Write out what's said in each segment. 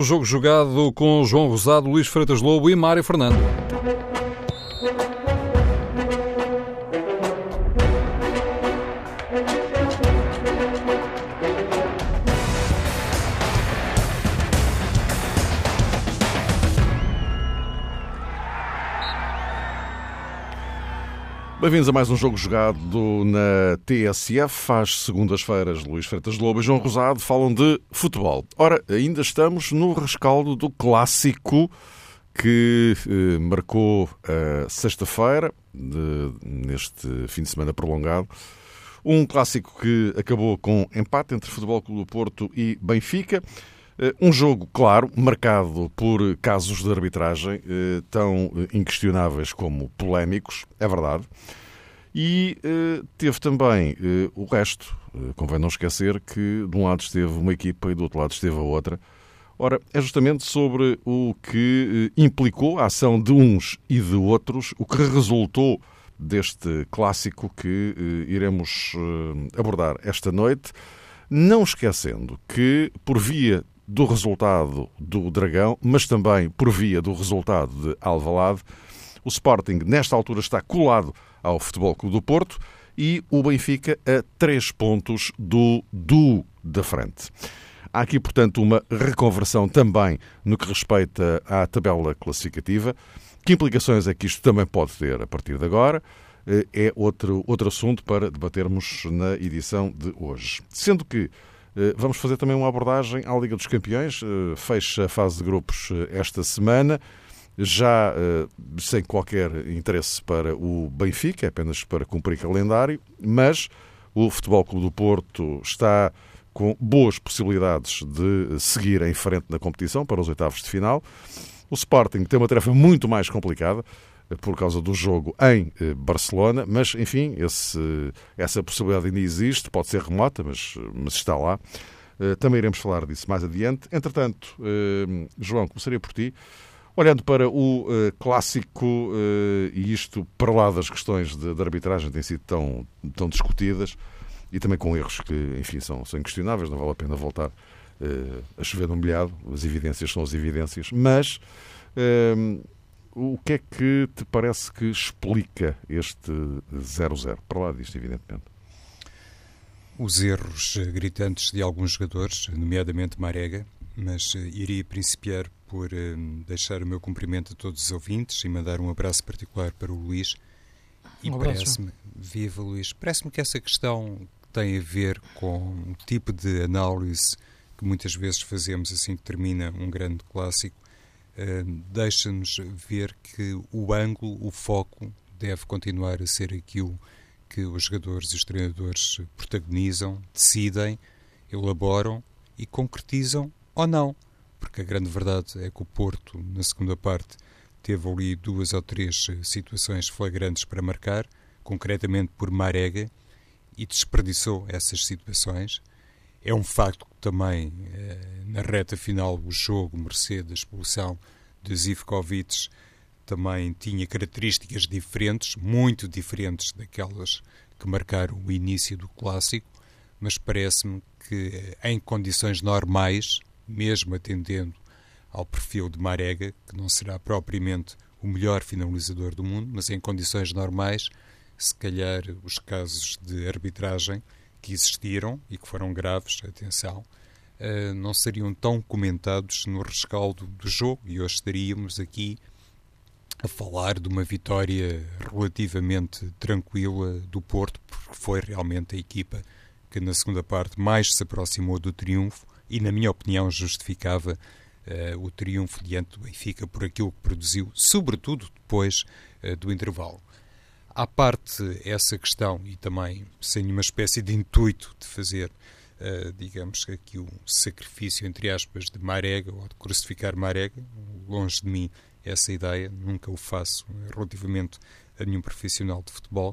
O jogo jogado com João Rosado, Luís Freitas Lobo e Mário Fernando. Bem-vindos a mais um jogo jogado na TSF. Às segundas-feiras, Luís Freitas Lobo e João Rosado falam de futebol. Ora, ainda estamos no rescaldo do clássico que eh, marcou a sexta-feira, neste fim de semana prolongado. Um clássico que acabou com empate entre Futebol Clube do Porto e Benfica. Eh, um jogo, claro, marcado por casos de arbitragem eh, tão eh, inquestionáveis como polémicos, é verdade. E teve também o resto. Convém não esquecer que de um lado esteve uma equipa e do outro lado esteve a outra. Ora, é justamente sobre o que implicou a ação de uns e de outros, o que resultou deste clássico que iremos abordar esta noite, não esquecendo que, por via do resultado do Dragão, mas também por via do resultado de Alvalade. O Sporting, nesta altura, está colado ao Futebol Clube do Porto e o Benfica a três pontos do do da frente. Há aqui, portanto, uma reconversão também no que respeita à tabela classificativa. Que implicações é que isto também pode ter a partir de agora? Eh, é outro, outro assunto para debatermos na edição de hoje. Sendo que vamos fazer também uma abordagem à Liga dos Campeões. Eh, fecha a fase de grupos eh, esta semana, já sem qualquer interesse para o Benfica, apenas para cumprir calendário, mas o Futebol Clube do Porto está com boas possibilidades de seguir em frente na competição para os oitavos de final. O Sporting tem uma tarefa muito mais complicada por causa do jogo em eh, Barcelona, mas enfim, esse, essa possibilidade ainda existe, pode ser remota, mas, mas está lá. Eh, também iremos falar disso mais adiante. Entretanto, eh, João, começaria por ti. Olhando para o clássico, e isto para lá das questões de, de arbitragem têm sido tão, tão discutidas, e também com erros que, enfim, são, são inquestionáveis, não vale a pena voltar a chover no molhado, as evidências são as evidências, mas o que é que te parece que explica este 0-0? Para lá disto, evidentemente. Os erros gritantes de alguns jogadores, nomeadamente Marega, mas eh, iria principiar por eh, deixar o meu cumprimento a todos os ouvintes e mandar um abraço particular para o Luís. E um parece-me, viva Luís, parece-me que essa questão tem a ver com o tipo de análise que muitas vezes fazemos assim que termina um grande clássico deixa-nos ver que o ângulo, o foco, deve continuar a ser aquilo que os jogadores e os treinadores protagonizam, decidem, elaboram e concretizam ou não. Porque a grande verdade é que o Porto, na segunda parte, teve ali duas ou três situações flagrantes para marcar, concretamente por Marega, e desperdiçou essas situações. É um facto que também, eh, na reta final, o jogo, mercê da expulsão de Zivkovic, também tinha características diferentes, muito diferentes daquelas que marcaram o início do clássico, mas parece-me que em condições normais, mesmo atendendo ao perfil de Marega, que não será propriamente o melhor finalizador do mundo, mas em condições normais, se calhar os casos de arbitragem que existiram e que foram graves, atenção, uh, não seriam tão comentados no rescaldo do jogo e hoje estaríamos aqui a falar de uma vitória relativamente tranquila do Porto, porque foi realmente a equipa que na segunda parte mais se aproximou do triunfo e, na minha opinião, justificava uh, o triunfo diante do Benfica por aquilo que produziu, sobretudo depois uh, do intervalo. À parte essa questão, e também sem uma espécie de intuito de fazer uh, digamos aqui um sacrifício, entre aspas, de Marega ou de crucificar Marega. Longe de mim essa ideia, nunca o faço relativamente a nenhum profissional de futebol.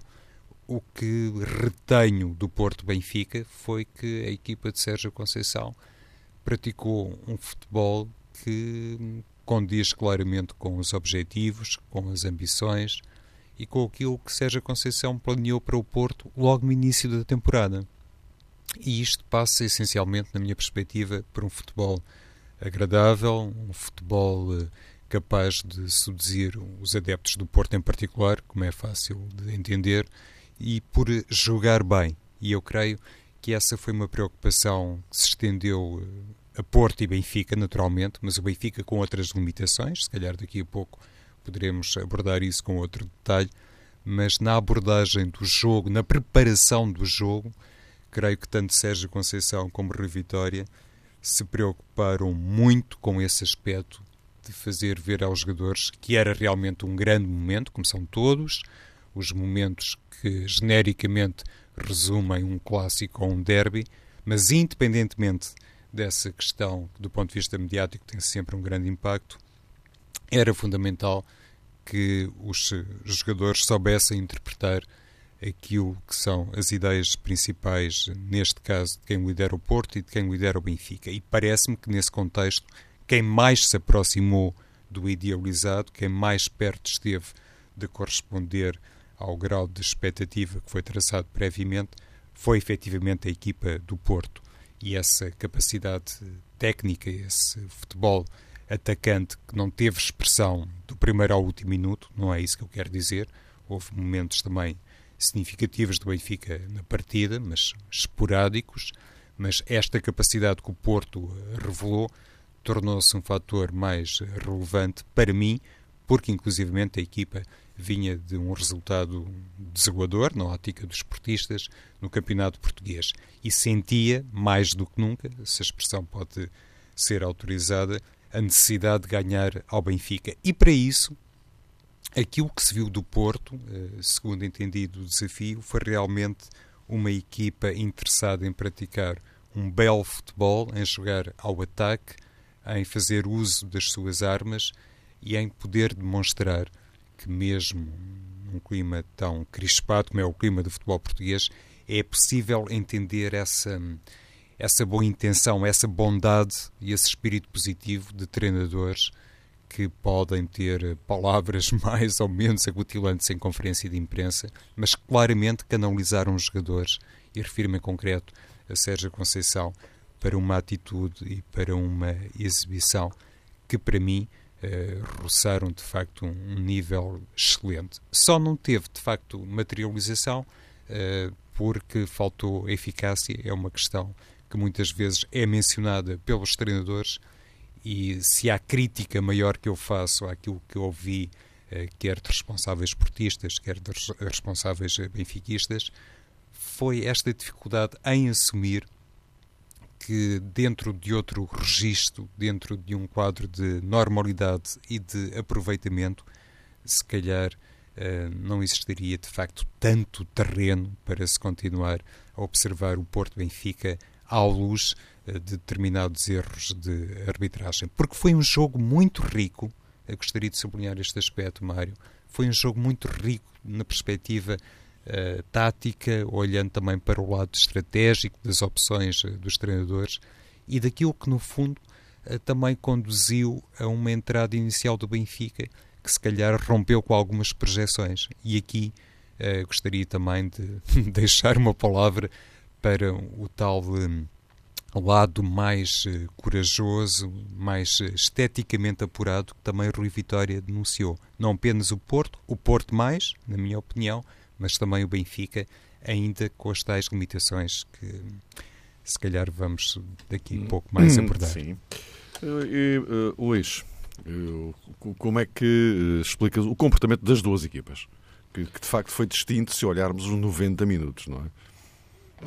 O que retenho do Porto Benfica foi que a equipa de Sérgio Conceição praticou um futebol que condiz claramente com os objetivos, com as ambições e com aquilo que Sérgio Conceição planeou para o Porto logo no início da temporada. E isto passa essencialmente, na minha perspectiva, por um futebol agradável, um futebol eh, capaz de seduzir os adeptos do Porto em particular, como é fácil de entender, e por jogar bem. E eu creio que essa foi uma preocupação que se estendeu eh, a Porto e Benfica, naturalmente, mas o Benfica com outras limitações, se calhar daqui a pouco poderemos abordar isso com outro detalhe, mas na abordagem do jogo, na preparação do jogo, creio que tanto Sérgio Conceição como Rui Vitória se preocuparam muito com esse aspecto de fazer ver aos jogadores que era realmente um grande momento, como são todos, os momentos que genericamente resumem um clássico ou um derby, mas independentemente dessa questão, do ponto de vista mediático, tem sempre um grande impacto, era fundamental que os jogadores soubessem interpretar aquilo que são as ideias principais, neste caso, de quem lidera o Porto e de quem lidera o Benfica. E parece-me que, nesse contexto, quem mais se aproximou do idealizado, quem mais perto esteve de corresponder ao grau de expectativa que foi traçado previamente, foi efetivamente a equipa do Porto. E essa capacidade técnica, esse futebol atacante que não teve expressão do primeiro ao último minuto, não é isso que eu quero dizer. Houve momentos também significativos do Benfica na partida, mas esporádicos. Mas esta capacidade que o Porto revelou tornou-se um fator mais relevante para mim, porque inclusivamente a equipa vinha de um resultado desaguador na ótica dos esportistas no campeonato português e sentia, mais do que nunca, se a expressão pode ser autorizada, a necessidade de ganhar ao Benfica. E para isso, aquilo que se viu do Porto, eh, segundo entendido o desafio, foi realmente uma equipa interessada em praticar um belo futebol, em jogar ao ataque, em fazer uso das suas armas e em poder demonstrar que, mesmo num clima tão crispado como é o clima do futebol português, é possível entender essa essa boa intenção, essa bondade e esse espírito positivo de treinadores que podem ter palavras mais ou menos agutilantes em conferência de imprensa, mas claramente canalizaram os jogadores, e refiro-me em concreto a Sérgio Conceição, para uma atitude e para uma exibição que, para mim, eh, roçaram de facto um, nível excelente. Só não teve de facto materialização eh, porque faltou eficácia, é uma questão que muitas vezes é mencionada pelos treinadores e se há crítica maior que eu faço àquilo que ouvi, eh, quer de responsáveis esportistas, quer de responsáveis benfiquistas, foi esta dificuldade em assumir que dentro de outro registro, dentro de um quadro de normalidade e de aproveitamento, se calhar eh, não existiria de facto tanto terreno para se continuar a observar o Porto Benfica à luz eh, de determinados erros de arbitragem. Porque foi um jogo muito rico, eu gostaria de sublinhar este aspecto, Mário, foi um jogo muito rico na perspectiva uh, tática, olhando também para o lado estratégico das opções uh, dos treinadores e daquilo que, no fundo, uh, também conduziu a uma entrada inicial do Benfica que, se calhar, rompeu com algumas projeções. E aqui gostaria também de deixar uma palavra para o tal um, lado mais uh, corajoso, mais uh, esteticamente apurado que também Rui Vitória denunciou. Não apenas o Porto, o Porto mais, na minha opinião, mas também o Benfica, ainda com as tais limitações que se calhar vamos daqui a hum. pouco mais abordar. Sim. E, uh, Luís, como é que explicas o comportamento das duas equipas? Que, que de facto foi distinto se olharmos os 90 minutos, não é?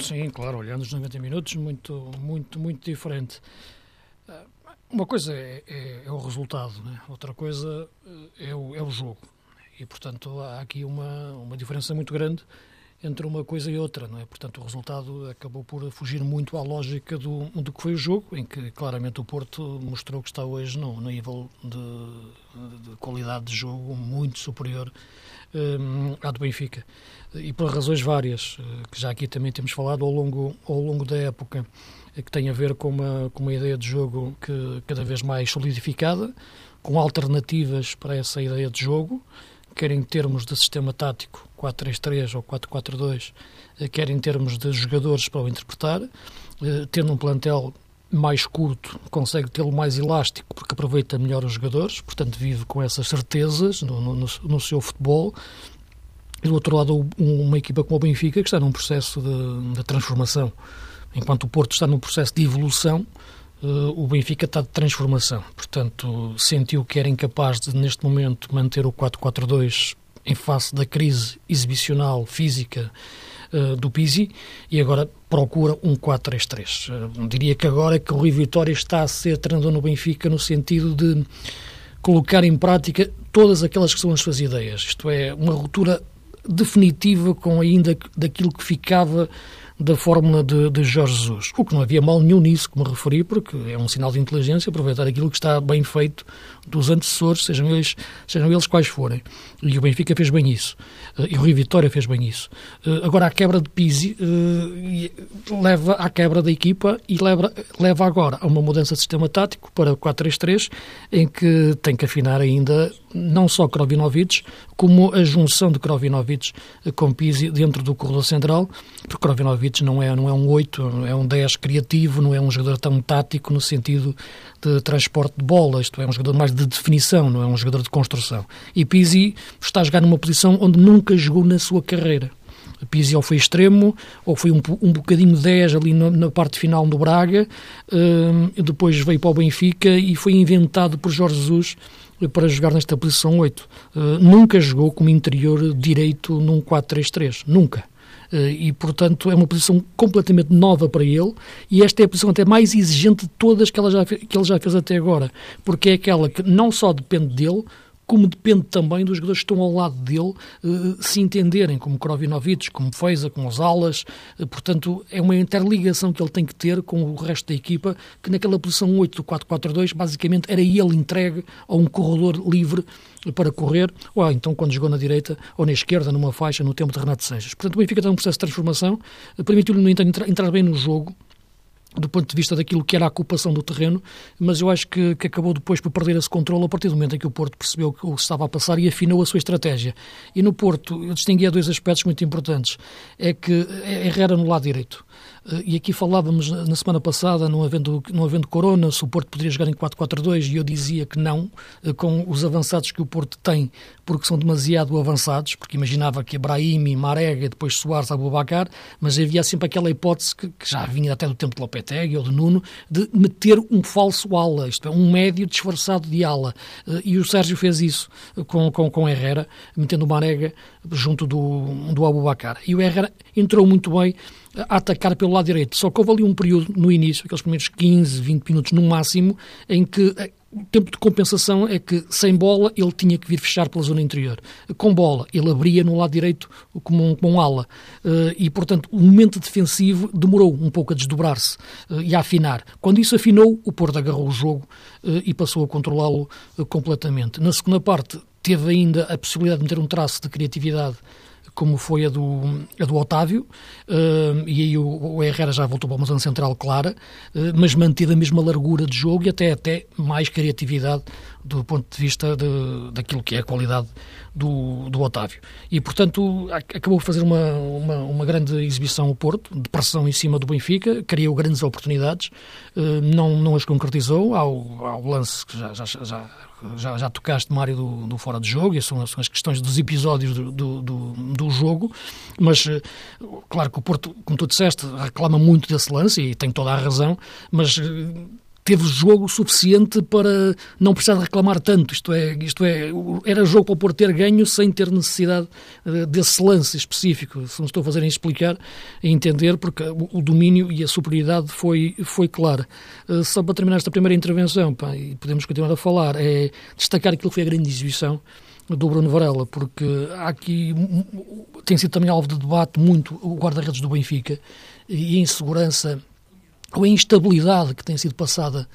Sim, claro, olhando os 90 minutos, muito, muito, muito diferente. Ah, uma coisa é, é, é o resultado, né? outra coisa eh, é o, é o jogo. E, portanto, há aqui uma, uma diferença muito grande entre uma coisa e outra, não é? Portanto, o resultado acabou por fugir muito à lógica do, do que foi o jogo, em que claramente o Porto mostrou que está hoje no nível de, de qualidade de jogo muito superior à do Benfica. E por razões várias, eh, que já aqui também temos falado ao longo, ao longo da época, eh, que tem a ver com uma, com uma ideia de jogo que cada vez mais solidificada, com alternativas para essa ideia de jogo, quer em termos de sistema tático 4-3-3 ou 4-4-2, eh, quer em termos de jogadores para o interpretar, tendo um plantel mais curto, consegue tê-lo mais elástico porque aproveita melhor os jogadores, portanto vive com essas certezas no, no, no seu futebol. E do outro lado, uma equipa como o Benfica, que está num processo de, de transformação. Enquanto o Porto está num processo de evolução, uh, o Benfica está de transformação. Portanto, sentiu que era incapaz de, neste momento, manter o 4-4-2 em face da crise exibicional, física uh, do Pizzi e agora procura um 4-3-3. Uh, eh, diria que agora é que o Rui Vitória está a ser treinador no Benfica no sentido de colocar em prática todas aquelas que são as suas ideias. Isto é, uma ruptura definitiva com ainda daquilo que ficava da fórmula de, de, Jorge Jesus. O que não havia mal nenhum nisso, como referi, porque é um sinal de inteligência aproveitar aquilo que está bem feito dos antecessores, sejam eles, sejam eles quais forem. E o Benfica fez bem isso. Eh, e o Rio Vitória fez bem isso. Eh, agora, a quebra de Pizzi uh, leva à quebra da equipa e leva, leva agora a uma mudança de sistema tático para 4-3-3, em que tem que afinar ainda não só Krovinovic, como a junção de Krovinovic com Pizzi dentro do corredor central, porque Krovinovic não é, não é um 8, é um 10 criativo, não é um jogador tão tático no sentido de transporte de bola, isto é um jogador mais de definição, não é um jogador de construção. E Pizzi está a jogar numa posição onde nunca jogou na sua carreira. Pizzi ou foi extremo, ou foi um, um bocadinho 10 ali na, na parte final do Braga, uh, depois veio para o Benfica e foi inventado por Jorge Jesus para jogar nesta posição 8. Uh, eh, nunca jogou como interior direito num 4-3-3, nunca. Uh, e, portanto, é uma posição completamente nova para ele e esta é a posição até mais exigente de todas que, ela já, que ele já fez até agora, porque é aquela que não só depende dele, como depende também dos jogadores que estão ao lado dele uh, se entenderem, como Krovinovic, como Feiza, como os alas. Uh, portanto, é uma interligação que ele tem que ter com o resto da equipa, que naquela posição 8 do 4-4-2, basicamente era ele entregue a um corredor livre para correr, ou então quando jogou na direita ou na esquerda, numa faixa, no tempo de Renato Seixas. Portanto, o Benfica está num processo de transformação, uh, permitiu-lhe, no entanto, entrar bem no jogo, do ponto de vista daquilo que era a ocupação do terreno, mas eu acho que, que, acabou depois por perder esse controle a partir do momento em que o Porto percebeu o que estava a passar e afinou a sua estratégia. E no Porto, eu distinguia dois aspectos muito importantes. É que Herrera no lado direito. E aqui falávamos na semana passada, não havendo, não havendo Corona, se o Porto poderia jogar em 4-4-2, e eu dizia que não, eh, com os avançados que o Porto tem, porque são demasiado avançados, porque imaginava que Brahimi, Marega, depois Soares, Abubacar, mas havia sempre aquela hipótese que, que já vinha até do tempo de Lopetegui ou de Nuno, de meter um falso ala, isto é, um médio disfarçado de ala. Eh, e o Sérgio fez isso com, com, com Herrera, metendo o Marega junto do, do Abubacar. E o Herrera entrou muito bem a atacar pelo lado direito. Só que houve ali um período no início, aqueles primeiros 15, 20 minutos no máximo, em que eh, o tempo de compensação é que, sem bola, ele tinha que vir fechar pela zona interior. Com bola, ele abria no lado direito como um, como um ala. Uh, e, portanto, o momento defensivo demorou um pouco a desdobrar-se uh, e a afinar. Quando isso afinou, o Porto agarrou o jogo e passou a controlá-lo completamente. Na segunda parte, teve ainda a possibilidade de meter um traço de criatividade como foi a do, a do Otávio, uh, e aí o, o, Herrera já voltou para uma zona central clara, uh, mas manteve a mesma largura de jogo e até, até mais criatividade do ponto de vista de, daquilo que é a qualidade do, do Otávio. E, portanto, acabou por fazer uma, uma, uma, grande exibição o Porto, de pressão em cima do Benfica, criou grandes oportunidades, uh, não, não as concretizou, ao, ao lance que já, já, já já, já tocaste, Mário, do, do fora de jogo, e são, são as questões dos episódios do, do, do, do, jogo, mas eh, claro que o Porto, como tu disseste, reclama muito desse lance e tem toda a razão, mas eh, teve jogo suficiente para não precisar reclamar tanto. Isto é, isto é, era jogo para o Porto ter ganho sem ter necessidade eh, desse lance específico. Se não estou a fazer em explicar e entender, porque o, domínio e a superioridade foi, foi clara. Eh, só para terminar esta primeira intervenção, pá, e podemos continuar a falar, é destacar aquilo que foi a grande exibição do Bruno Varela, porque há aqui tem sido também alvo de debate muito o guarda-redes do Benfica e a insegurança ou a instabilidade que tem sido passada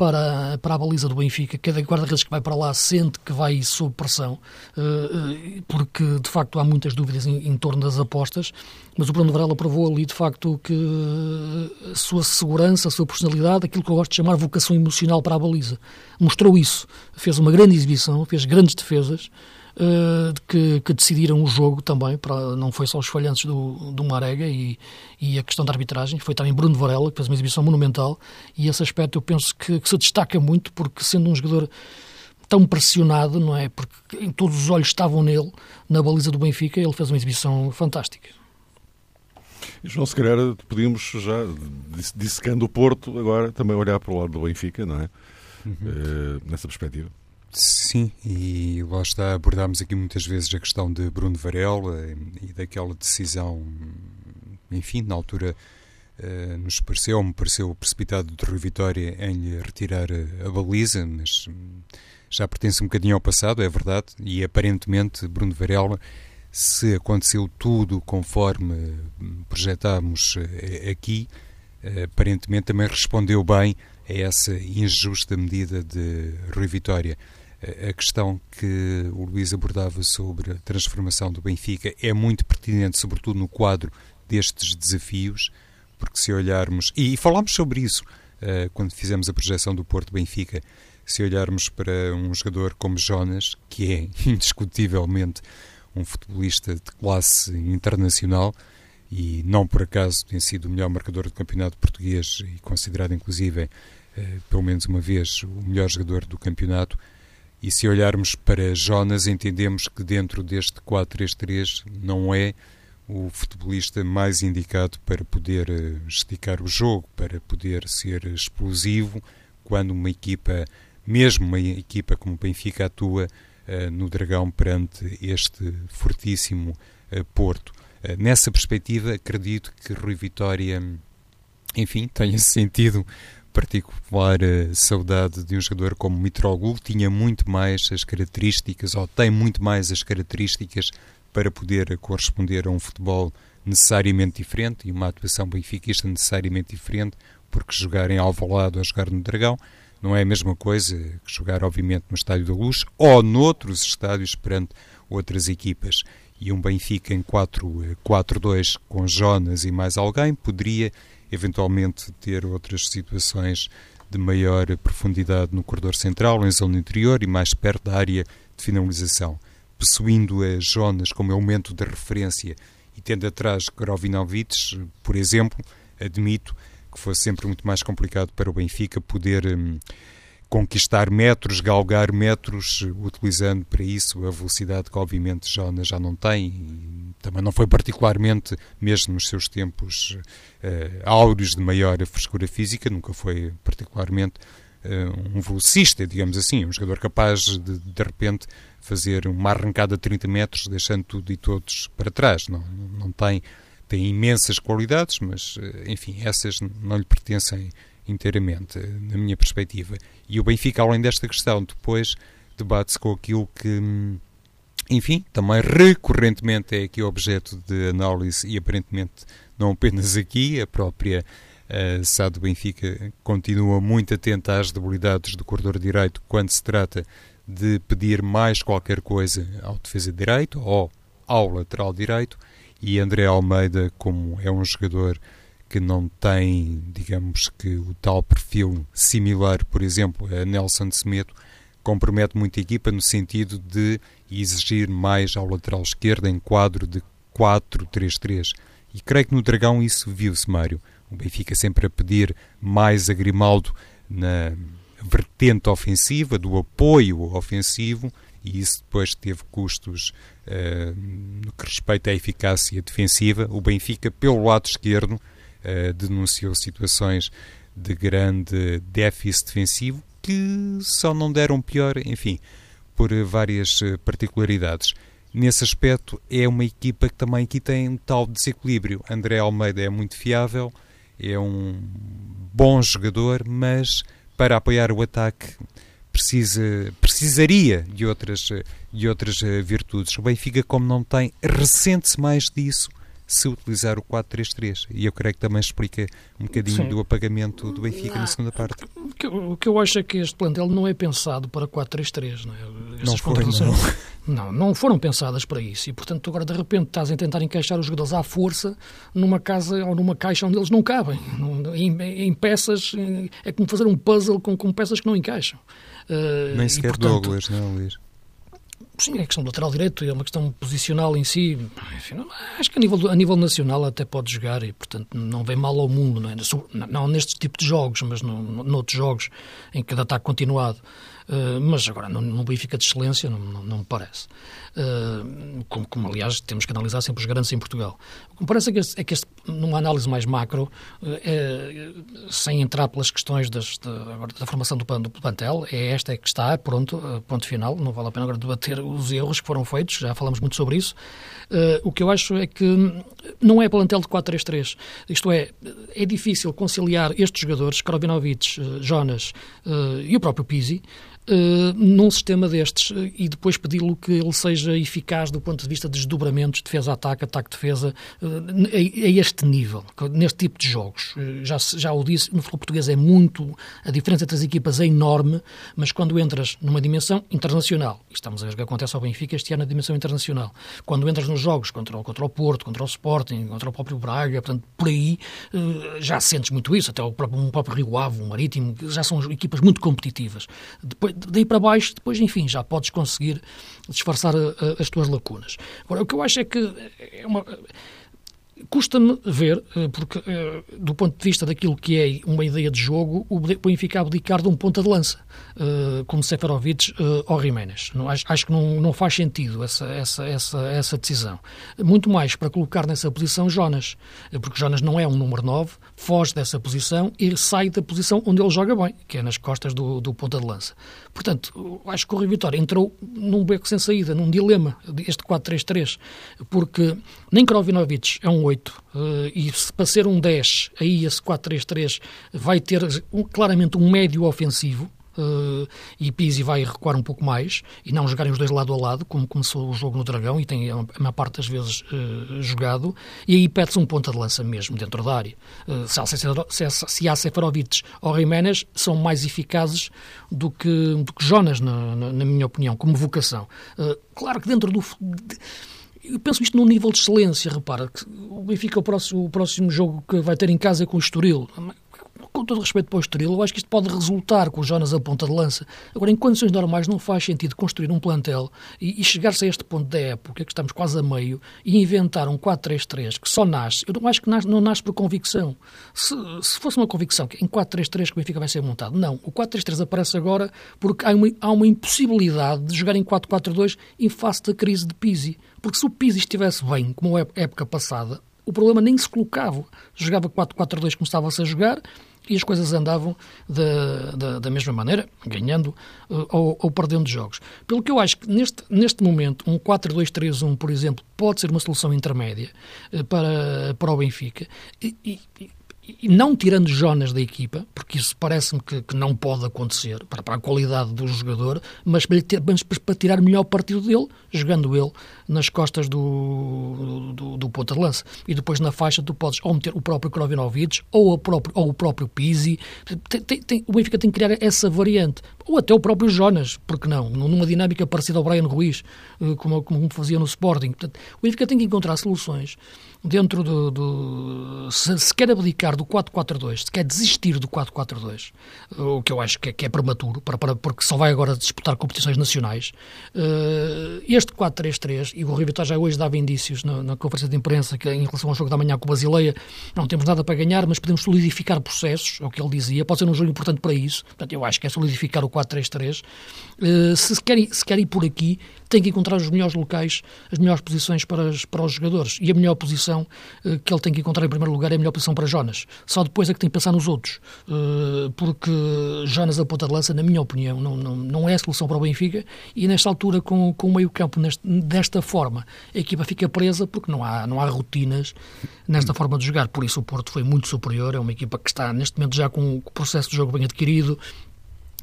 para, para a baliza do Benfica. Cada guarda-redes que vai para lá sente que vai sob pressão, eh, eh, porque de facto há muitas dúvidas em, em torno das apostas, mas o Bruno Varela provou ali de facto que a sua segurança, a sua personalidade, aquilo que eu gosto de chamar vocação emocional para a baliza, mostrou isso. Fez uma grande exibição, fez grandes defesas, que, que, decidiram o jogo também, para, não foi só os falhantes do, do Marega e, e a questão da arbitragem, foi também Bruno Varela, que fez uma exibição monumental, e esse aspecto eu penso que, que se destaca muito, porque sendo um jogador tão pressionado, não é? Porque todos os olhos estavam nele, na baliza do Benfica, ele fez uma exibição fantástica. João, se calhar podíamos já, dissecando o Porto, agora também olhar para o lado do Benfica, não é? Uhum. Uh, nessa perspectiva. Sim, e lá está, abordámos aqui muitas vezes a questão de Bruno Varela e daquela decisão, enfim, na altura uh, nos pareceu, me pareceu precipitado de Rui Vitória em lhe retirar a, a baliza, mas já pertence um bocadinho ao passado, é verdade, e aparentemente Bruno Varela se aconteceu tudo conforme projetámos eh, aqui, eh, aparentemente também respondeu bem a essa injusta medida de Rui Vitória. A questão que o Luís abordava sobre a transformação do Benfica é muito pertinente, sobretudo no quadro destes desafios, porque se olharmos, e falámos sobre isso quando fizemos a projeção do Porto Benfica, se olharmos para um jogador como Jonas, que é indiscutivelmente um futebolista de classe internacional e não por acaso tem sido o melhor marcador do campeonato português e considerado inclusive eh, pelo menos uma vez o melhor jogador do campeonato e se olharmos para Jonas entendemos que dentro deste 4-3-3 não é o futebolista mais indicado para poder eh, esticar o jogo, para poder ser explosivo quando uma equipa, mesmo uma equipa como o Benfica atua eh, no Dragão perante este fortíssimo eh, Porto. Nessa perspectiva, acredito que Rui Vitória, enfim, tenha sentido particular saudade de um jogador como Mitroglou, tinha muito mais as características, ou tem muito mais as características para poder corresponder a um futebol necessariamente diferente e uma atuação benfiquista necessariamente diferente, porque jogar em Alvalade ou jogar no Dragão não é a mesma coisa que jogar, obviamente, no Estádio da Luz ou noutros estádios perante outras equipas. E um Benfica em 4-2 com Jonas e mais alguém poderia eventualmente ter outras situações de maior profundidade no corredor central, em zona interior e mais perto da área de finalização. Possuindo a Jonas como elemento de referência e tendo atrás Grovinovic, por exemplo, admito que fosse sempre muito mais complicado para o Benfica poder hum, conquistar metros, galgar metros, utilizando para isso a velocidade que obviamente Jonas já não tem e também não foi particularmente, mesmo nos seus tempos uh, áureos de maior frescura física, nunca foi particularmente uh, um velocista, digamos assim, um jogador capaz de, de repente, fazer uma arrancada de 30 metros, deixando tudo e todos para trás. Não, não tem tem imensas qualidades, mas, eh, enfim, essas não lhe pertencem inteiramente, na minha perspectiva. E o Benfica, além desta questão, depois debate-se com aquilo que, enfim, também recorrentemente é aqui objeto de análise e aparentemente não apenas aqui, a própria uh, SAD do Benfica continua muito atenta às debilidades do corredor direito quando se trata de pedir mais qualquer coisa ao defesa direito ou ao lateral direito e André Almeida, como é um jogador que não tem, digamos que, o tal perfil similar, por exemplo, a Nelson Semedo, compromete muito a equipa no sentido de exigir mais ao lateral esquerdo em quadro de 4-3-3. E creio que no Dragão isso viu-se, Mário. O Benfica sempre a pedir mais a Grimaldo na vertente ofensiva, do apoio ofensivo, e isso depois teve custos uh, no que respeita à eficácia defensiva. O Benfica, pelo lado esquerdo, uh, denunciou situações de grande déficit defensivo que só não deram pior, enfim, por várias eh, particularidades. Nesse aspecto, é uma equipa que também aqui tem um tal desequilíbrio. André Almeida é muito fiável, é um bom jogador, mas para apoiar o ataque precisa, precisaria de outras, de outras eh, virtudes. O Benfica, como não tem, ressente-se mais disso se utilizar o 4-3-3. E eu creio que também explica um bocadinho Sim. do apagamento do Benfica na segunda parte. O que eu acho é que este plantel não é pensado para 4-3-3. Não, é? não, foi, não. não, não foram pensadas para isso. E, portanto, agora de repente estás a tentar encaixar os jogadores à força numa casa ou numa caixa onde eles não cabem. Em, em peças, é como fazer um puzzle com, com peças que não encaixam. Uh, Nem sequer portanto, Douglas, não, é, Luís? Sim, é questão do lateral direito, é uma questão posicional em si. Enfim, não, acho que a nível, a nível nacional até pode jogar e, portanto, não vem mal ao mundo, não, é? não neste tipo de jogos, mas no, noutros jogos em que ataque continuado. Uh, mas agora, no Benfica de excelência, não, não, não me parece. Uh, como, como, aliás, temos que analisar sempre os grandes em Portugal. O que me parece é que, este, é que este, numa análise mais macro, uh, é, sem entrar pelas questões das, da, da formação do, do plantel, é esta é que está, pronto, ponto final. Não vale a pena agora debater os erros que foram feitos, já falamos muito sobre isso. o que eu acho é que não é plantel de 4-3-3. Isto é, é difícil conciliar estes jogadores, Karobinovic, Jonas e o próprio Pizzi, uh, num sistema destes uh, e depois pedi-lo que ele seja eficaz do ponto de vista de desdobramentos, defesa-ataque, ataque-defesa, uh, a, a, este nível, neste tipo de jogos. já, já o disse, no futebol português é muito, a diferença entre as equipas é enorme, mas quando entras numa dimensão internacional, e estamos a ver o que acontece ao Benfica este ano na dimensão internacional, quando entras nos jogos contra, o, contra o Porto, contra o Sporting, contra o próprio Braga, portanto, por aí já sentes muito isso, até o próprio, um próprio Rio Ave, o Marítimo, já são equipas muito competitivas. Depois, daí para baixo, depois, enfim, já podes conseguir disfarçar a, a, as tuas lacunas. Agora, o que eu acho é que é uma Custa-me ver, eh, porque eh, do ponto de vista daquilo que é uma ideia de jogo, o Benfica abdicar de um ponta de lança, eh, como Seferovic ou Jiménez. Acho, acho que não, não faz sentido essa, essa, essa, essa decisão. Muito mais para colocar nessa posição Jonas, porque Jonas não é um número 9, foge dessa posição e sai da posição onde ele joga bem, que é nas costas do, do ponta de lança. Portanto, acho que o Rui Vitória entrou num beco sem saída, num dilema, este 4-3-3, porque nem Krovinovic é um 8, uh, e se para ser um 10, aí esse 4-3-3 vai ter claramente um médio ofensivo, Uh, e Pizzi vai recuar um pouco mais e não jogarem os dois lado a lado, como começou o jogo no Dragão e tem a maior parte das vezes uh, jogado, e aí pede-se um ponta de lança mesmo dentro da área. Uh, se, há Seferovic ou Jiménez, são mais eficazes do que, do que Jonas, na, na, na minha opinião, como vocação. claro que dentro do. De, eu penso isto num nível de excelência, repara, que o Benfica, o próximo, o próximo jogo que vai ter em casa é com o Estoril todo respeito para o Estoril, eu acho que isto pode resultar com o Jonas a ponta de lança. Agora, em condições normais, não faz sentido construir um plantel e, e chegar-se a este ponto da época, que estamos quase a meio, e inventar um 4-3-3 que só nasce. Eu não acho que nasce, não nasce por convicção. Se, se fosse uma convicção que em 4-3-3 que o Benfica vai ser montado, não. O 4-3-3 aparece agora porque há uma, há uma impossibilidade de jogar em 4-4-2 em face da crise de Pizzi. Porque se o Pizzi estivesse bem, como a época passada, o problema nem se colocava. Jogava 4-4-2 como estava-se a jogar e as coisas andavam da, da, da mesma maneira, ganhando uh, ou, ou, perdendo jogos. Pelo que eu acho que neste, neste momento, um 4-2-3-1, por exemplo, pode ser uma solução intermédia uh, para, para o Benfica. E, e, e não tirando Jonas da equipa, porque isso parece-me que, que, não pode acontecer para, para, a qualidade do jogador, mas para, ter, mas para tirar melhor partido dele, jogando ele nas costas do, do, do ponta de lança. E depois na faixa tu podes ou meter o próprio Krovinovic ou, próprio, ou o próprio Pizzi. Tem, tem, tem, o Benfica tem que criar essa variante. Ou até o próprio Jonas, porque não? Numa dinâmica parecida ao Brian Ruiz, eh, como, como fazia no Sporting. Portanto, o Benfica tem que encontrar soluções dentro do. do se, se, quer abdicar do 4-4-2, se quer desistir do 4-4-2, o que eu acho que é, que é prematuro, para, para, porque só vai agora disputar competições nacionais, uh, este 4-3-3, e o Rui Vitória já hoje dava indícios na, na, conferência de imprensa que em relação ao jogo da manhã com o Basileia, não temos nada para ganhar, mas podemos solidificar processos, é o que ele dizia, pode ser um jogo importante para isso, portanto eu acho que é solidificar o 4-3-3. Uh, eh, se, quer, se quer ir por aqui, tem que encontrar os melhores locais, as melhores posições para, as, para os jogadores. E a melhor posição uh, que ele tem que encontrar em primeiro lugar é a melhor posição para Jonas. Só depois é que tem que pensar nos outros. Uh, porque Jonas a ponta de lança, na minha opinião, não, não, não é a solução para o Benfica. E nesta altura, com, com o meio campo neste, desta forma, a equipa fica presa porque não há, não há rotinas nesta forma de jogar. Por isso o Porto foi muito superior. É uma equipa que está neste momento já com o processo de jogo bem adquirido,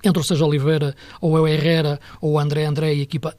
entre o Sérgio Oliveira, ou o Herrera, ou o André André, e a equipa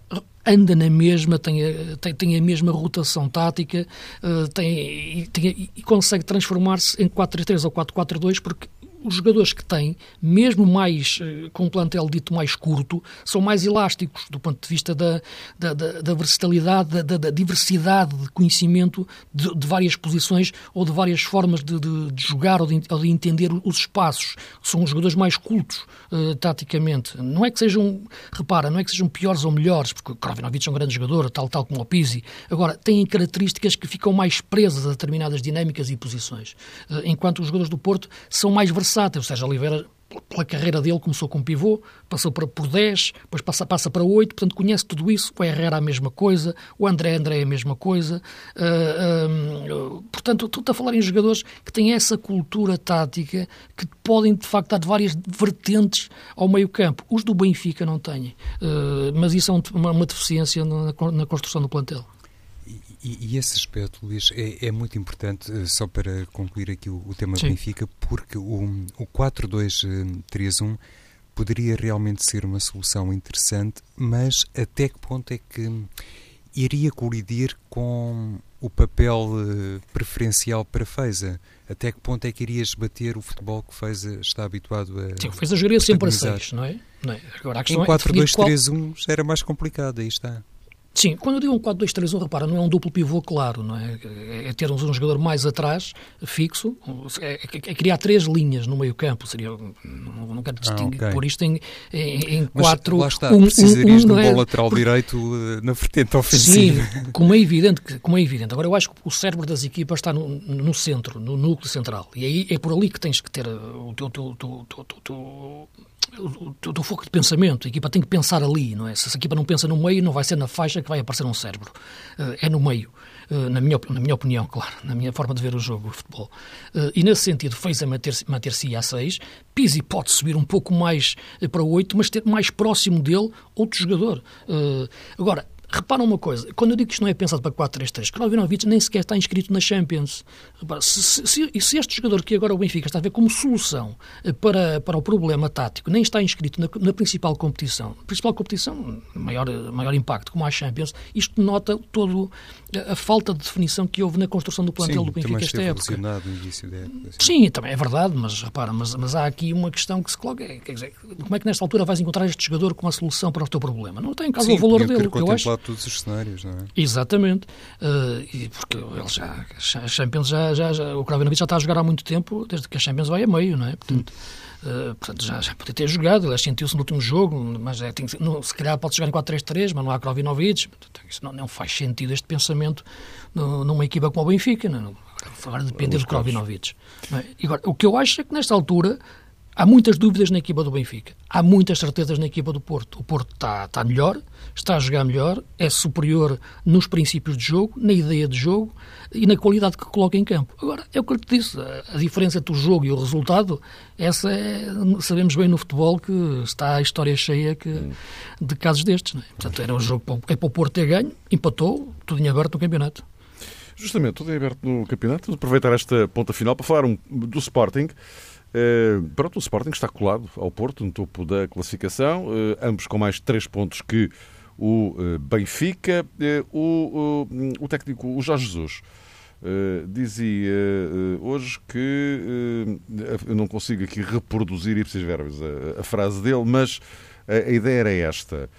anda na mesma, tem a, tem, tem a mesma rotação tática uh, tem, tem, e consegue transformar-se em 4-3-3 ou 4-4-2 porque os jogadores que têm, mesmo mais eh, com um plantel dito mais curto, são mais elásticos do ponto de vista da, da, da, da versatilidade, da, da, diversidade de conhecimento de, de, várias posições ou de várias formas de, de, de jogar ou de, ou de, entender os espaços. São os jogadores mais cultos, uh, taticamente. Não é que sejam, repara, não é que sejam piores ou melhores, porque o Krovinovic é um grande jogador, tal, tal como o Pizzi. Agora, têm características que ficam mais presas a determinadas dinâmicas e posições. Uh, enquanto os jogadores do Porto são mais versáteis versátil. O Sérgio Oliveira, pela carreira dele, começou com pivô, passou para, por 10, depois passa, passa para 8, portanto conhece tudo isso. O Herrera a mesma coisa, o André André a mesma coisa. Uh, uh, portanto, estou a falar em jogadores que têm essa cultura tática que podem, de facto, dar várias vertentes ao meio campo. Os do Benfica não têm, uh, mas isso é uma, uma deficiência na, na construção do plantel. E, e, esse aspecto, Luís, é, é, muito importante, eh, só para concluir aqui o, o tema Sim. do Benfica, porque o, o 4-2-3-1 poderia realmente ser uma solução interessante, mas até que ponto é que iria colidir com o papel uh, preferencial para Feza? Até que ponto é que irias bater o futebol que Feza está habituado a. Sim, o Feza jogaria sempre a 6, não é? Não é? Agora, a questão em 4-2-3-1 é qual... era mais complicado, aí está. Sim, quando eu digo um 4-2-3-1, repara, não é um duplo pivô claro, não é? É termos um jogador mais atrás, fixo, é, é, é criar três linhas no meio campo, seria, não, não quero distinguir, ah, okay. pôr isto em, em, em quatro... Lá está, um, precisarias um, um, de um é? bom lateral direito eh, na vertente ofensiva. Sim, como é evidente, como é evidente. Agora, eu acho que o cérebro das equipas está no, no centro, no núcleo central, e aí é por ali que tens que ter o teu, teu, teu, teu, o, o, foco de pensamento. A equipa tem que pensar ali, não é? Se a equipa não pensa no meio, não vai ser na faixa que vai aparecer um cérebro. Uh, é no meio. Uh, na, minha, na minha opinião, claro, na minha forma de ver o jogo, o futebol. Uh, e nesse sentido, fez a manter-se manter a 6. Pizzi pode subir um pouco mais para o 8, mas ter mais próximo dele outro jogador. agora, Repara uma coisa, quando eu digo que isto não é pensado para 4-3-3, Krovinovic nem sequer está inscrito na Champions. Repara, se, se, se, este jogador que agora o Benfica está a ver como solução eh, para, para o problema tático nem está inscrito na, na principal competição, principal competição, maior, maior impacto, como a Champions, isto nota todo a, a falta de definição que houve na construção do plantel Sim, do Benfica esta época. No início da época. Sim, também é verdade, mas repara, mas, mas há aqui uma questão que se coloca, é, quer dizer, como é que nesta altura vais encontrar este jogador com a solução para o teu problema? Não tem em causa o valor dele, que eu acho todos os cenários, não é? Exatamente. Uh, e porque ele já, a Champions já, já, já o Kravinovic já está a jogar há muito tempo, desde que a Champions vai a meio, não é? Portanto, uh, portanto já, já podia ter jogado, ele sentiu-se no último jogo, mas é, tem, não, se calhar pode jogar em 4-3-3, mas não há Kravinovic. Isso não, não faz sentido este pensamento no, numa equipa como o Benfica, não, agora depender do Kravinovic. É? Agora, o que eu acho é que nesta altura Há muitas dúvidas na equipa do Benfica. Há muitas certezas na equipa do Porto. O Porto está, está melhor, está a jogar melhor, é superior nos princípios de jogo, na ideia de jogo e na qualidade que coloca em campo. Agora, é o que eu te disse, a diferença entre o jogo e o resultado, essa é, sabemos bem no futebol que está a história cheia que, de casos destes. Não é? Portanto, era um jogo é para o Porto ter ganho, empatou, tudo em aberto no campeonato. Justamente, tudo em aberto no campeonato. Vamos aproveitar esta ponta final para falar um, do Sporting. Uh, pronto, o Sporting está colado ao Porto, no topo da classificação, uh, ambos com mais três pontos que o uh, Benfica. O, o, o, técnico, o Jorge Jesus, dizia hoje que, eu não consigo aqui reproduzir ipsis verbis a, a frase dele, mas a ideia era esta.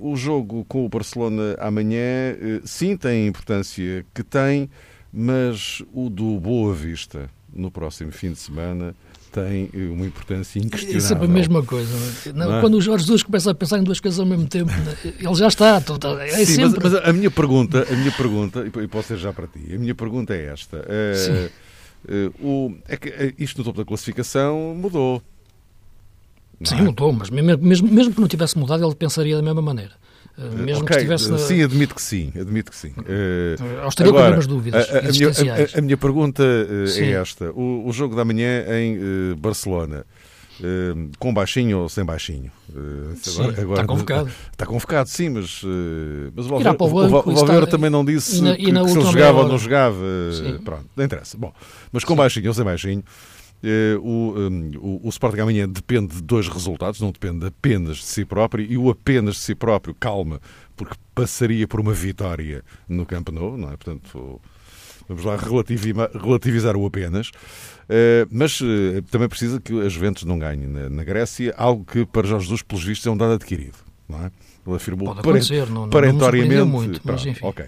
o jogo com o Barcelona amanhã, sim, tem a importância que tem, mas o do Boa Vista no próximo fim de semana tem uma importância inquestionável. É sempre a mesma coisa. Não, é? Quando o Jorge Jesus começa a pensar em duas coisas ao mesmo tempo, ele já está. É Sim, sempre... mas, mas, a minha pergunta, a minha pergunta, e pode ser já para ti, a minha pergunta é esta. É, o, é que eh, isto no topo da classificação mudou. Sim, é? mudou, mas mesmo, mesmo que não tivesse mudado, ele pensaria da mesma maneira. Eh, mesmo okay. que estivesse na... Sim, admito que sim, admito que sim. Uh, estaria com algumas dúvidas a, a, minha, a, a, minha, pergunta uh, é esta. O, o, jogo da manhã em uh, Barcelona, uh, com baixinho ou sem baixinho? Sim, agora, agora, está convocado. Está convocado, sim, mas, mas o Valverde, o, o Valverde também não disse na, que, que se ele jogava ou não jogava. Pronto, não interessa. Bom, mas com sim. baixinho ou sem baixinho, eh, o, um, o, o Sporting amanhã depende de dois resultados, não depende apenas de si próprio, e o apenas de si próprio, calma, porque passaria por uma vitória no Campo Nou, não é? Portanto, Vamos lá relativizar o apenas. Uh, mas também precisa que as Juventus não ganhem na, na, Grécia, algo que para Jorge Jesus, pelos vistos, é um dado adquirido. Não é? Ele afirmou Pode não, parentoriamente. Não muito, mas enfim. Ok.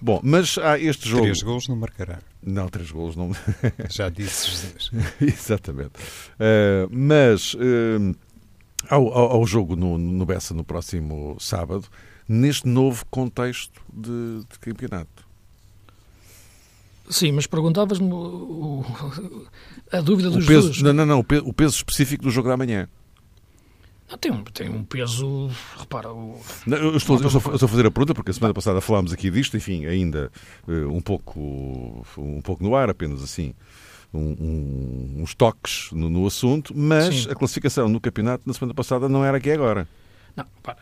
Bom, mas há este jogo. Três gols não marcará. Não, três gols não. Já disse Jesus. Exatamente. Uh, mas uh, ao, ao, ao, jogo no, no Bessa no próximo sábado, neste novo contexto de, de campeonato. Sim, mas perguntavas-me a dúvida dos o peso, Não, não, não, o peso específico do jogo da manhã. Não, tem, um, tem um peso. Repara. O... Não, eu, estou, eu, estou, eu estou a fazer a pergunta porque a semana passada falámos aqui disto, enfim, ainda uh, um, pouco, um pouco no ar, apenas assim. Um, um, uns toques no, no assunto, mas Sim. a classificação no campeonato na semana passada não era aqui agora. Não, pá,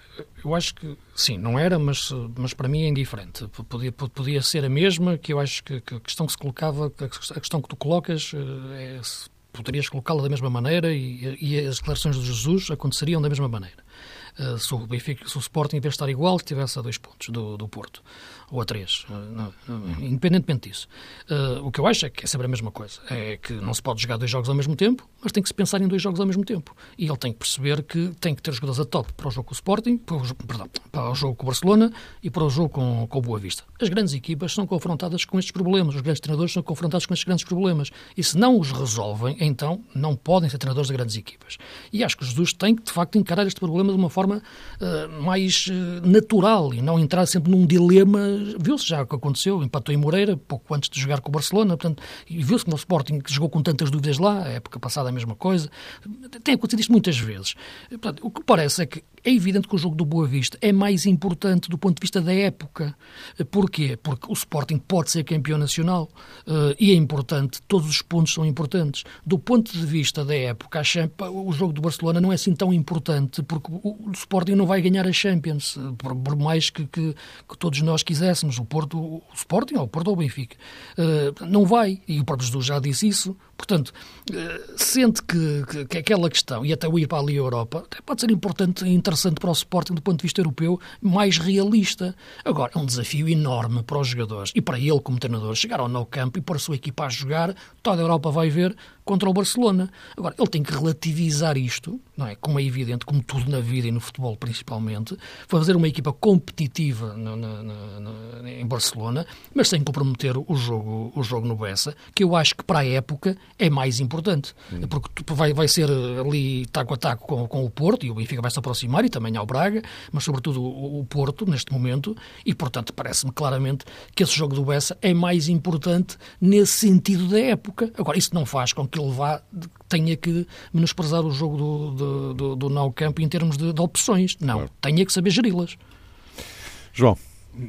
eu acho que sim, não era, mas, mas para mim é indiferente. Podia, podia ser a mesma, que eu acho que, que a questão que se colocava, a questão que tu colocas eh, é poderias colocá-la da mesma maneira e, e, as declarações de Jesus aconteceriam da mesma maneira. Uh, se, o Benfica, se o Sporting, em vez de estar igual, estivesse a dois pontos do, do Porto ou a três, independentemente disso. Uh, o que eu acho é que é sempre a mesma coisa. É que não se pode jogar dois jogos ao mesmo tempo, mas tem que se pensar em dois jogos ao mesmo tempo. E ele tem que perceber que tem que ter jogadores a top para o jogo com o Sporting, para o, perdão, para o jogo com o Barcelona e para o jogo com, com o Boa Vista. As grandes equipas são confrontadas com estes problemas, os grandes treinadores são confrontados com estes grandes problemas. E se não os resolvem, então não podem ser treinadores de grandes equipas. E acho que Jesus tem que, de facto, encarar este problema de uma forma uh, mais uh, natural e não entrar sempre num dilema viu-se já o que aconteceu, empatou em Moreira, pouco antes de jogar com o Barcelona, portanto, e viu-se no Sporting que jogou com tantas dúvidas lá, a época passada a mesma coisa. Tem acontecido isto muitas vezes. Portanto, o que parece é que é evidente que o jogo do Boa Vista é mais importante do ponto de vista da época. Porquê? Porque o Sporting pode ser campeão nacional uh, e é importante, todos os pontos são importantes. Do ponto de vista da época, a Champions, o jogo do Barcelona não é assim tão importante porque o, Sporting não vai ganhar a Champions, por, mais que, que, que, todos nós quiséssemos, o Porto, o Sporting ou o Porto ou o Benfica. Uh, não vai, e o próprio Jesus já disse isso, Portanto, eh, sente que, que, que, aquela questão, e até o ir para ali a Europa, pode ser importante e interessante para o Sporting do ponto de vista europeu, mais realista. Agora, é um desafio enorme para os jogadores e para ele como treinador, chegar ao no campo e pôr a sua equipa a jogar, toda a Europa vai ver contra o Barcelona. Agora, ele tem que relativizar isto, não é? Como é evidente, como tudo na vida e no futebol principalmente, fazer uma equipa competitiva no, no, no, em Barcelona, mas sem comprometer o jogo, o jogo no Bessa, que eu acho que para a época é mais importante, hum. porque vai, vai ser ali taco a taco com, com o Porto, e o Benfica vai se aproximar, e também ao Braga, mas sobretudo o, o Porto, neste momento, e portanto parece-me claramente que esse jogo do Bessa é mais importante nesse sentido da época. Agora, isso não faz com que ele vá, tenha que menosprezar o jogo do, do, do, do Now Camp em termos de, de opções. Não, claro. tenha que saber geri-las. João.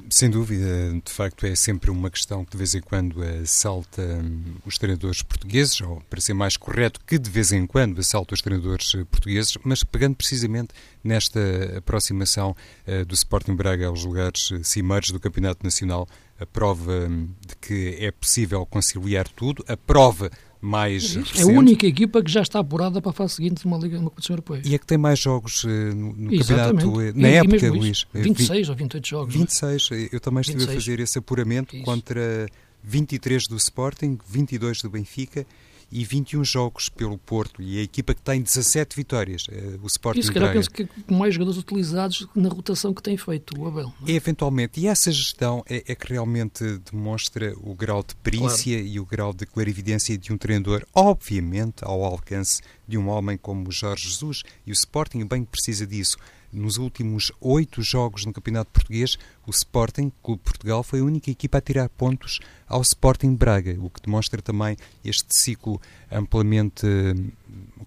Sem dúvida, de facto é sempre uma questão que de vez em quando assalta hum, os treinadores portugueses, ou para ser mais correto, que de vez em quando assalta os treinadores eh, portugueses, mas pegando precisamente nesta aproximação uh, do Sporting Braga aos lugares eh, cimeiros do Campeonato Nacional, a prova hum, de que é possível conciliar tudo, a prova mais é a única equipa que já está apurada para a fase seguinte de uma Liga uma competição europeia. E é que tem mais jogos uh, no, no campeonato, uh, na e, época, e Luís. 26 ou 28 jogos. 26, não? eu também estive 26. a fazer esse apuramento isso. contra 23 do Sporting, 22 do Benfica e 21 jogos pelo Porto e a equipa que tem 17 vitórias, eh, o Sporting Isso, calhar penso que mais jogadores utilizados na rotação que tem feito o Abel. É? Eventualmente, e essa gestão é, é, que realmente demonstra o grau de perícia claro. e o grau de clarividência de um treinador, obviamente ao alcance de um homem como Jorge Jesus, e o Sporting bem precisa disso. Nos últimos oito jogos no Campeonato Português, o Sporting, Clube Portugal, foi a única equipa a tirar pontos ao Sporting Braga, o que demonstra também este ciclo amplamente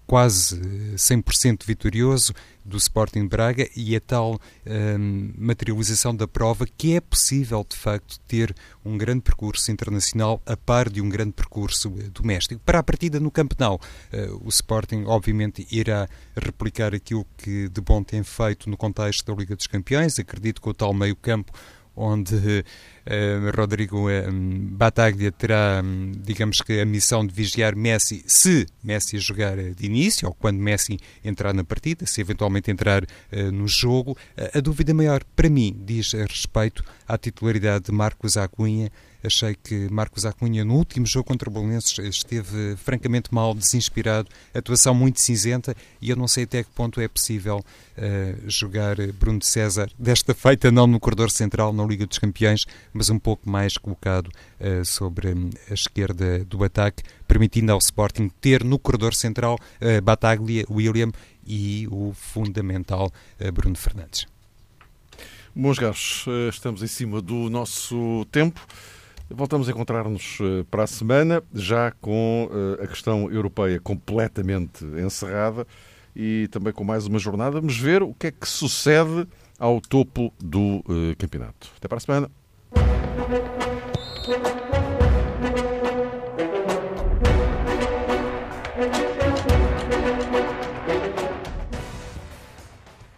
quase 100% vitorioso do Sporting Braga e a tal um, materialização da prova que é possível, de facto, ter um grande percurso internacional a par de um grande percurso eh, doméstico. Para a partida no Camp Nou, uh, o Sporting, obviamente, irá replicar aquilo que de bom tem feito no contexto da Liga dos Campeões. Acredito que o tal meio-campo onde uh, Rodrigo uh, Bataglia terá, um, digamos que, a missão de vigiar Messi, se Messi jogar de início, ou quando Messi entrar na partida, se eventualmente entrar no jogo. a dúvida maior, para mim, diz respeito à titularidade de Marcos Acunha Achei que Marcos Acunha, no último jogo contra o Bolonenses, esteve francamente mal, desinspirado, atuação muito cinzenta e eu não sei até que ponto é possível uh, jogar Bruno César desta feita, não no corredor central, na Liga dos Campeões, mas um pouco mais colocado uh, sobre a esquerda do ataque, permitindo ao Sporting ter no corredor central uh, Bataglia, William e o fundamental Bruno Fernandes. Bons gajos, estamos em cima do nosso tempo. Voltamos a encontrar-nos para a semana, já com a questão europeia completamente encerrada e também com mais uma jornada. Vamos ver o que é que sucede ao topo do uh, campeonato. Até para a semana.